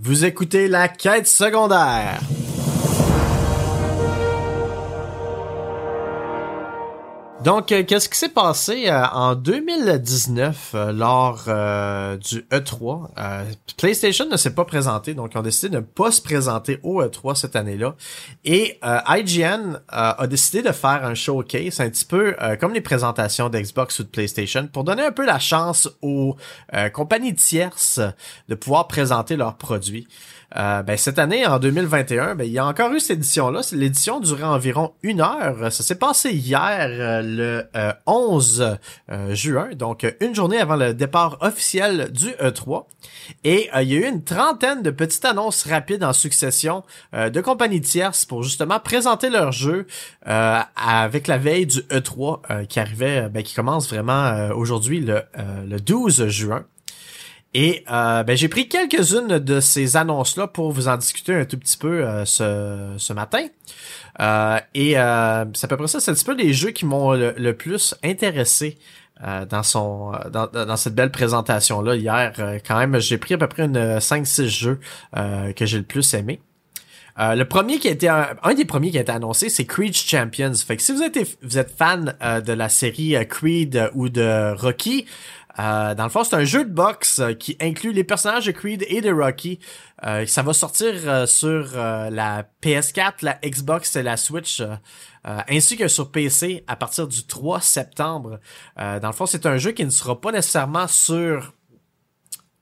Vous écoutez la quête secondaire. Donc, euh, qu'est-ce qui s'est passé euh, en 2019 euh, lors du E3? PlayStation ne s'est pas présenté, donc ils ont décidé de ne pas se présenter au E3 cette année-là. Et IGN a décidé de faire un showcase un petit peu comme les présentations d'Xbox ou de PlayStation pour donner un peu la chance aux compagnies tierces de pouvoir présenter leurs produits. Euh, ben, cette année, en 2021, ben, il y a encore eu cette édition-là. L'édition durait environ une heure. Ça s'est passé hier, euh, le 11 euh, juin, donc une journée avant le départ officiel du E3. Et il y a eu une trentaine de petites annonces rapides en succession de compagnies tierces pour justement présenter leur jeu avec la veille du E3 qui arrivait, ben, qui commence vraiment aujourd'hui le 12 juin. Et euh, ben, j'ai pris quelques-unes de ces annonces-là pour vous en discuter un tout petit peu euh, ce, ce matin. Euh, et c'est à peu près ça, c'est un petit peu les jeux qui m'ont le, plus intéressé dans son dans, dans cette belle présentation là hier quand même j'ai pris à peu près une 5 6 jeux que j'ai le plus aimé le premier qui a été un, des premiers qui a été annoncé, c'est Creed Champions. Fait que si vous êtes vous êtes fan de la série Creed ou de Rocky, euh, dans le fond, c'est un jeu de boxe euh, qui inclut les personnages de Creed et de Rocky. Euh, ça va sortir sur la PS4, la Xbox et la Switch, ainsi que sur PC à partir du 3 septembre. dans le fond, c'est un jeu qui ne sera pas nécessairement sur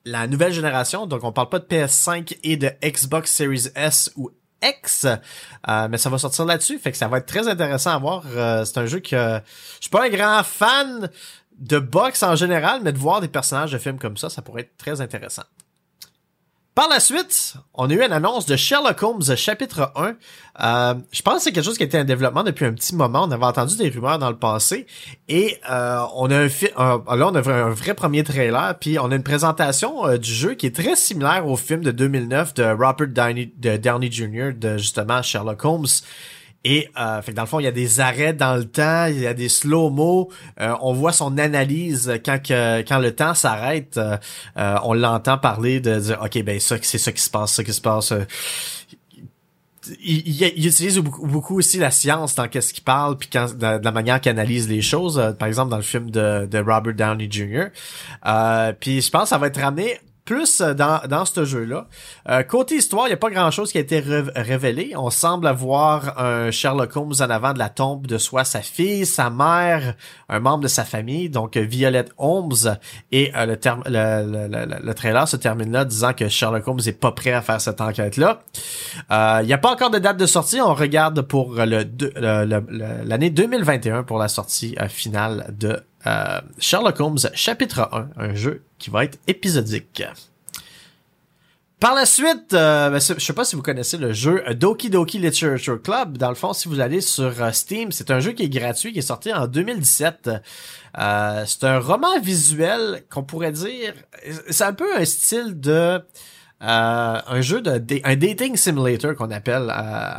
la nouvelle génération, donc on parle pas de PS5 et de Xbox Series S ou X, mais ça va sortir là-dessus, fait que ça va être très intéressant à voir. c'est un jeu que je suis pas un grand fan de boxe en général, mais de voir des personnages de films comme ça, ça pourrait être très intéressant. Par la suite, on a eu une annonce de Sherlock Holmes chapitre 1. Euh, je pense que c'est quelque chose qui était en développement depuis un petit moment. On avait entendu des rumeurs dans le passé. Et euh, on a un, un, là, on a un vrai premier trailer. Puis on a une présentation euh, du jeu qui est très similaire au film de 2009 de Robert de Downey Jr. de justement Sherlock Holmes. Et euh, fait que dans le fond, il y a des arrêts dans le temps, il y a des slow-mo. Euh, on voit son analyse quand que, quand le temps s'arrête. Euh, on l'entend parler de dire ok ben ça c'est ça qui se passe, ça qui se passe. Il, il, utilise beaucoup, aussi la science dans qu'est-ce qu'il parle puis quand, de, la manière qu'il analyse les choses. par exemple dans le film de, de Robert Downey Jr. puis je pense que ça va être ramené plus euh, dans, dans ce jeu-là. Euh, côté histoire, il n'y a pas grand-chose qui a été révélé. On semble avoir un Sherlock Holmes en avant de la tombe de soit sa fille, sa mère, un membre de sa famille, donc euh, Violette Holmes. Et le, terme, le, le, le, trailer se termine là disant que Sherlock Holmes est pas prêt à faire cette enquête-là. Il n'y a pas encore de date de sortie. On regarde pour le l'année 2021 pour la sortie finale de euh, Sherlock Holmes chapitre 1, un jeu qui va être épisodique. Par la suite, euh, ben, je sais pas si vous connaissez le jeu Doki Doki Literature Club. Dans le fond, si vous allez sur euh, Steam, c'est un jeu qui est gratuit, qui est sorti en 2017. c'est un roman visuel qu'on pourrait dire, c'est un peu un style de euh, un jeu de un dating simulator qu'on appelle euh,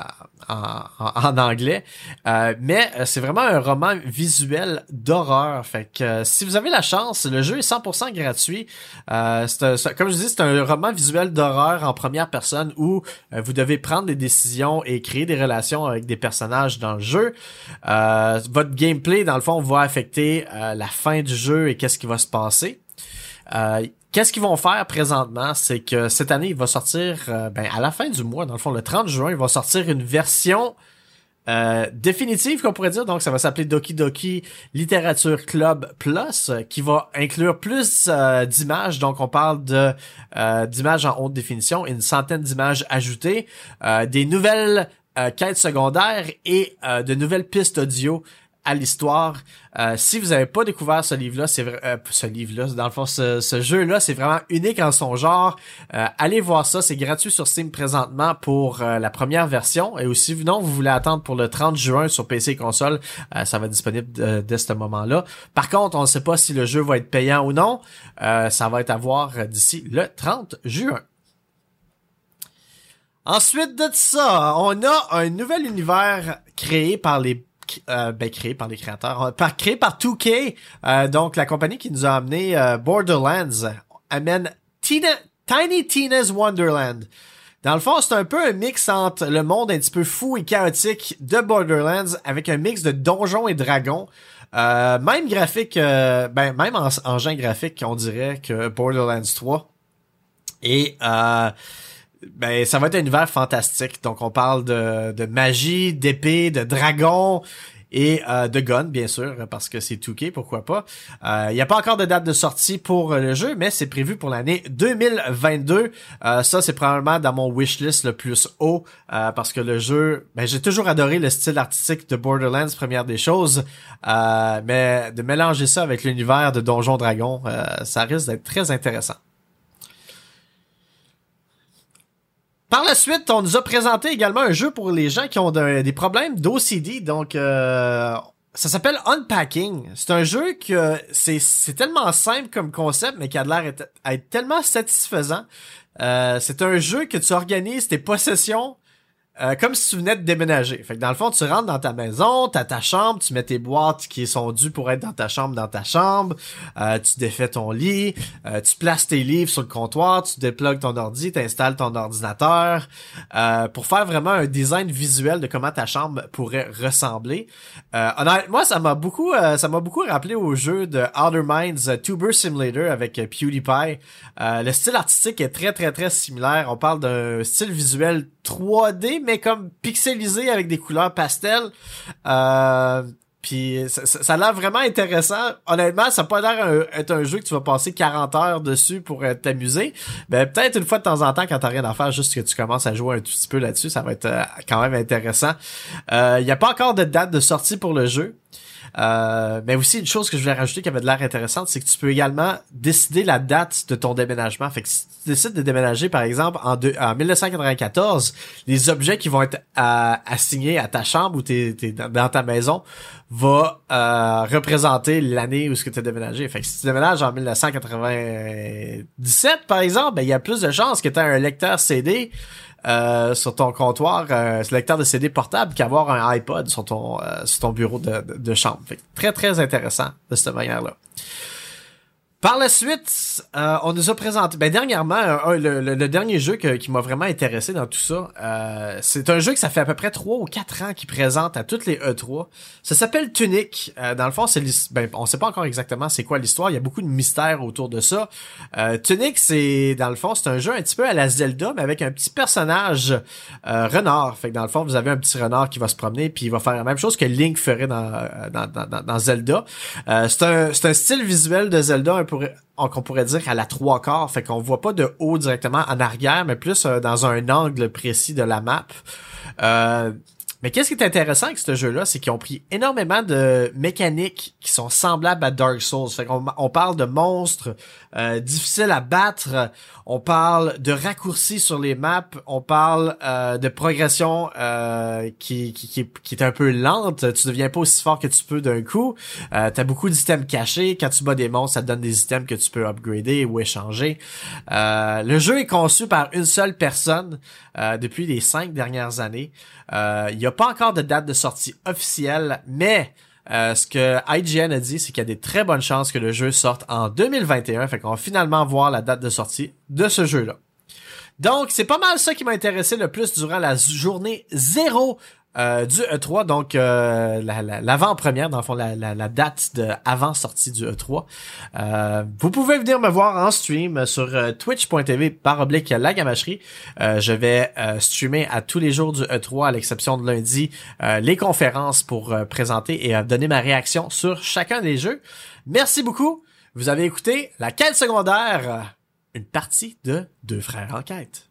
en, anglais, euh, mais c'est vraiment un roman visuel d'horreur. Fait que si vous avez la chance, le jeu est 100% gratuit. c'est comme je dis, c'est un roman visuel d'horreur en première personne où vous devez prendre des décisions et créer des relations avec des personnages dans le jeu. votre gameplay, dans le fond, va affecter la fin du jeu et qu'est-ce qui va se passer. Qu'est-ce qu'ils vont faire présentement, c'est que cette année, il va sortir, euh, ben, à la fin du mois, dans le fond, le 30 juin, il va sortir une version euh, définitive, qu'on pourrait dire. Donc, ça va s'appeler Doki Doki Literature Club Plus, qui va inclure plus euh, d'images. Donc, on parle de d'images en haute définition, une centaine d'images ajoutées, des nouvelles quêtes secondaires et de nouvelles pistes audio à l'histoire. Euh, si vous n'avez pas découvert ce livre-là, c'est euh, ce livre-là, dans le fond, ce, jeu-là, c'est vraiment unique en son genre. Euh, allez voir ça, c'est gratuit sur Steam présentement pour la première version. Et aussi, non, vous voulez attendre pour le 30 juin sur PC et console, ça va être disponible dès ce moment-là. Par contre, on ne sait pas si le jeu va être payant ou non. ça va être à voir d'ici le 30 juin. Ensuite de ça, on a un nouvel univers créé par les euh, ben, créé par les créateurs, euh, par, créé par 2K, euh, donc la compagnie qui nous a amené euh, Borderlands, amène Tiny Tina's Wonderland. Dans le fond, c'est un peu un mix entre le monde un petit peu fou et chaotique de Borderlands avec un mix de donjons et dragons. Euh, même graphique, euh, ben même en, engin graphique, on dirait que Borderlands 3. Et ben ça va être un univers fantastique. Donc on parle de, de magie, d'épée, de dragons et euh, de Gun, bien sûr, parce que c'est 2K, pourquoi pas. Il euh, n'y a pas encore de date de sortie pour euh, le jeu, mais c'est prévu pour l'année 2022. Euh, ça, c'est probablement dans mon wishlist le plus haut, parce que le jeu, ben, j'ai toujours adoré le style artistique de Borderlands, première des choses, mais de mélanger ça avec l'univers de Donjon Dragon, ça risque d'être très intéressant. Par la suite, on nous a présenté également un jeu pour les gens qui ont des problèmes d'OCD. Donc, euh, ça s'appelle Unpacking. C'est un jeu que c'est, tellement simple comme concept, mais qui a l'air à être tellement satisfaisant. Euh, c'est un jeu que tu organises tes possessions euh, comme si tu venais de déménager. Fait que dans le fond, tu rentres dans ta maison, t'as ta chambre, tu mets tes boîtes qui sont dues pour être dans ta chambre dans ta chambre, euh, tu défais ton lit, euh, tu places tes livres sur le comptoir, tu déplugues ton ordi, t'installes ton ordinateur pour faire vraiment un design visuel de comment ta chambre pourrait ressembler. moi, ça m'a beaucoup, ça m'a beaucoup rappelé au jeu de Outer Minds Tuber Simulator avec PewDiePie. le style artistique est très très très similaire. On parle d'un style visuel 3D, mais comme pixelisé avec des couleurs pastel. Euh, puis ça, ça, a l'air vraiment intéressant. Honnêtement, ça n'a pas l'air être un jeu que tu vas passer 40 heures dessus pour euh, t'amuser. Mais peut-être une fois de temps en temps, quand t'as rien à faire, juste que tu commences à jouer un tout petit peu là-dessus, ça va être euh, quand même intéressant. Il n'y a pas encore de date de sortie pour le jeu. Euh, mais aussi une chose que je voulais rajouter qui avait de l'air intéressante, c'est que tu peux également décider la date de ton déménagement. Fait que si tu décides de déménager, par exemple, en, en 1994, les objets qui vont être euh, assignés à ta chambre ou t'es, dans ta maison va euh, représenter l'année où ce que tu as déménagé. Fait que si tu déménages en 1997, par exemple, ben, il y a plus de chances que tu aies un lecteur CD euh, sur ton comptoir, euh, lecteur de CD portable qu'avoir un iPod sur ton euh, sur ton bureau de, de, chambre. Fait très très intéressant de cette manière-là. Par la suite, euh, on nous a présenté, ben dernièrement, le, dernier jeu qui m'a vraiment intéressé dans tout ça, euh, c'est un jeu que ça fait à peu près 3 ou 4 ans qu'il présente à toutes les E3. Ça s'appelle Tunic. Euh, dans le fond, c'est ben, on sait pas encore exactement c'est quoi l'histoire. Il y a beaucoup de mystères autour de ça. Tunic, c'est dans le fond, c'est un jeu un petit peu à la Zelda, mais avec un petit personnage renard. Fait que dans le fond, vous avez un petit renard qui va se promener, puis il va faire la même chose que Link ferait dans dans, dans, Zelda. c'est un c'est un style visuel de Zelda un peu qu'on pourrait dire à la trois quarts, fait qu'on voit pas de haut directement en arrière, mais plus euh, dans un angle précis de la map. Euh, mais qu'est-ce qui est intéressant avec ce jeu-là, c'est qu'ils ont pris énormément de mécaniques qui sont semblables à Dark Souls. Fait qu'on on parle de monstres euh, difficiles à battre, on parle de raccourcis sur les maps, on parle euh, de progression euh, qui, qui, qui, est un peu lente. Tu deviens pas aussi fort que tu peux d'un coup. Euh, T'as beaucoup d'items cachés. Quand tu bats des monstres, ça te donne des items que tu peux upgrader ou échanger. Euh, le jeu est conçu par une seule personne depuis les cinq dernières années. Il y a pas encore de date de sortie officielle, mais euh, ce que IGN a dit, c'est qu'il y a des très bonnes chances que le jeu sorte en 2021. Fait qu'on va finalement voir la date de sortie de ce jeu-là. Donc, c'est pas mal ça qui m'a intéressé le plus durant la journée zéro euh, du E3, donc euh, l'avant-première, dans le fond, la, la, date de avant sortie du E3. Euh, vous pouvez venir me voir en stream sur twitch.tv par oblique la gamacherie. je vais streamer à tous les jours du E3, à l'exception de lundi, les conférences pour présenter et donner ma réaction sur chacun des jeux. Merci beaucoup. Vous avez écouté la quête secondaire, une partie de Deux frères en quête.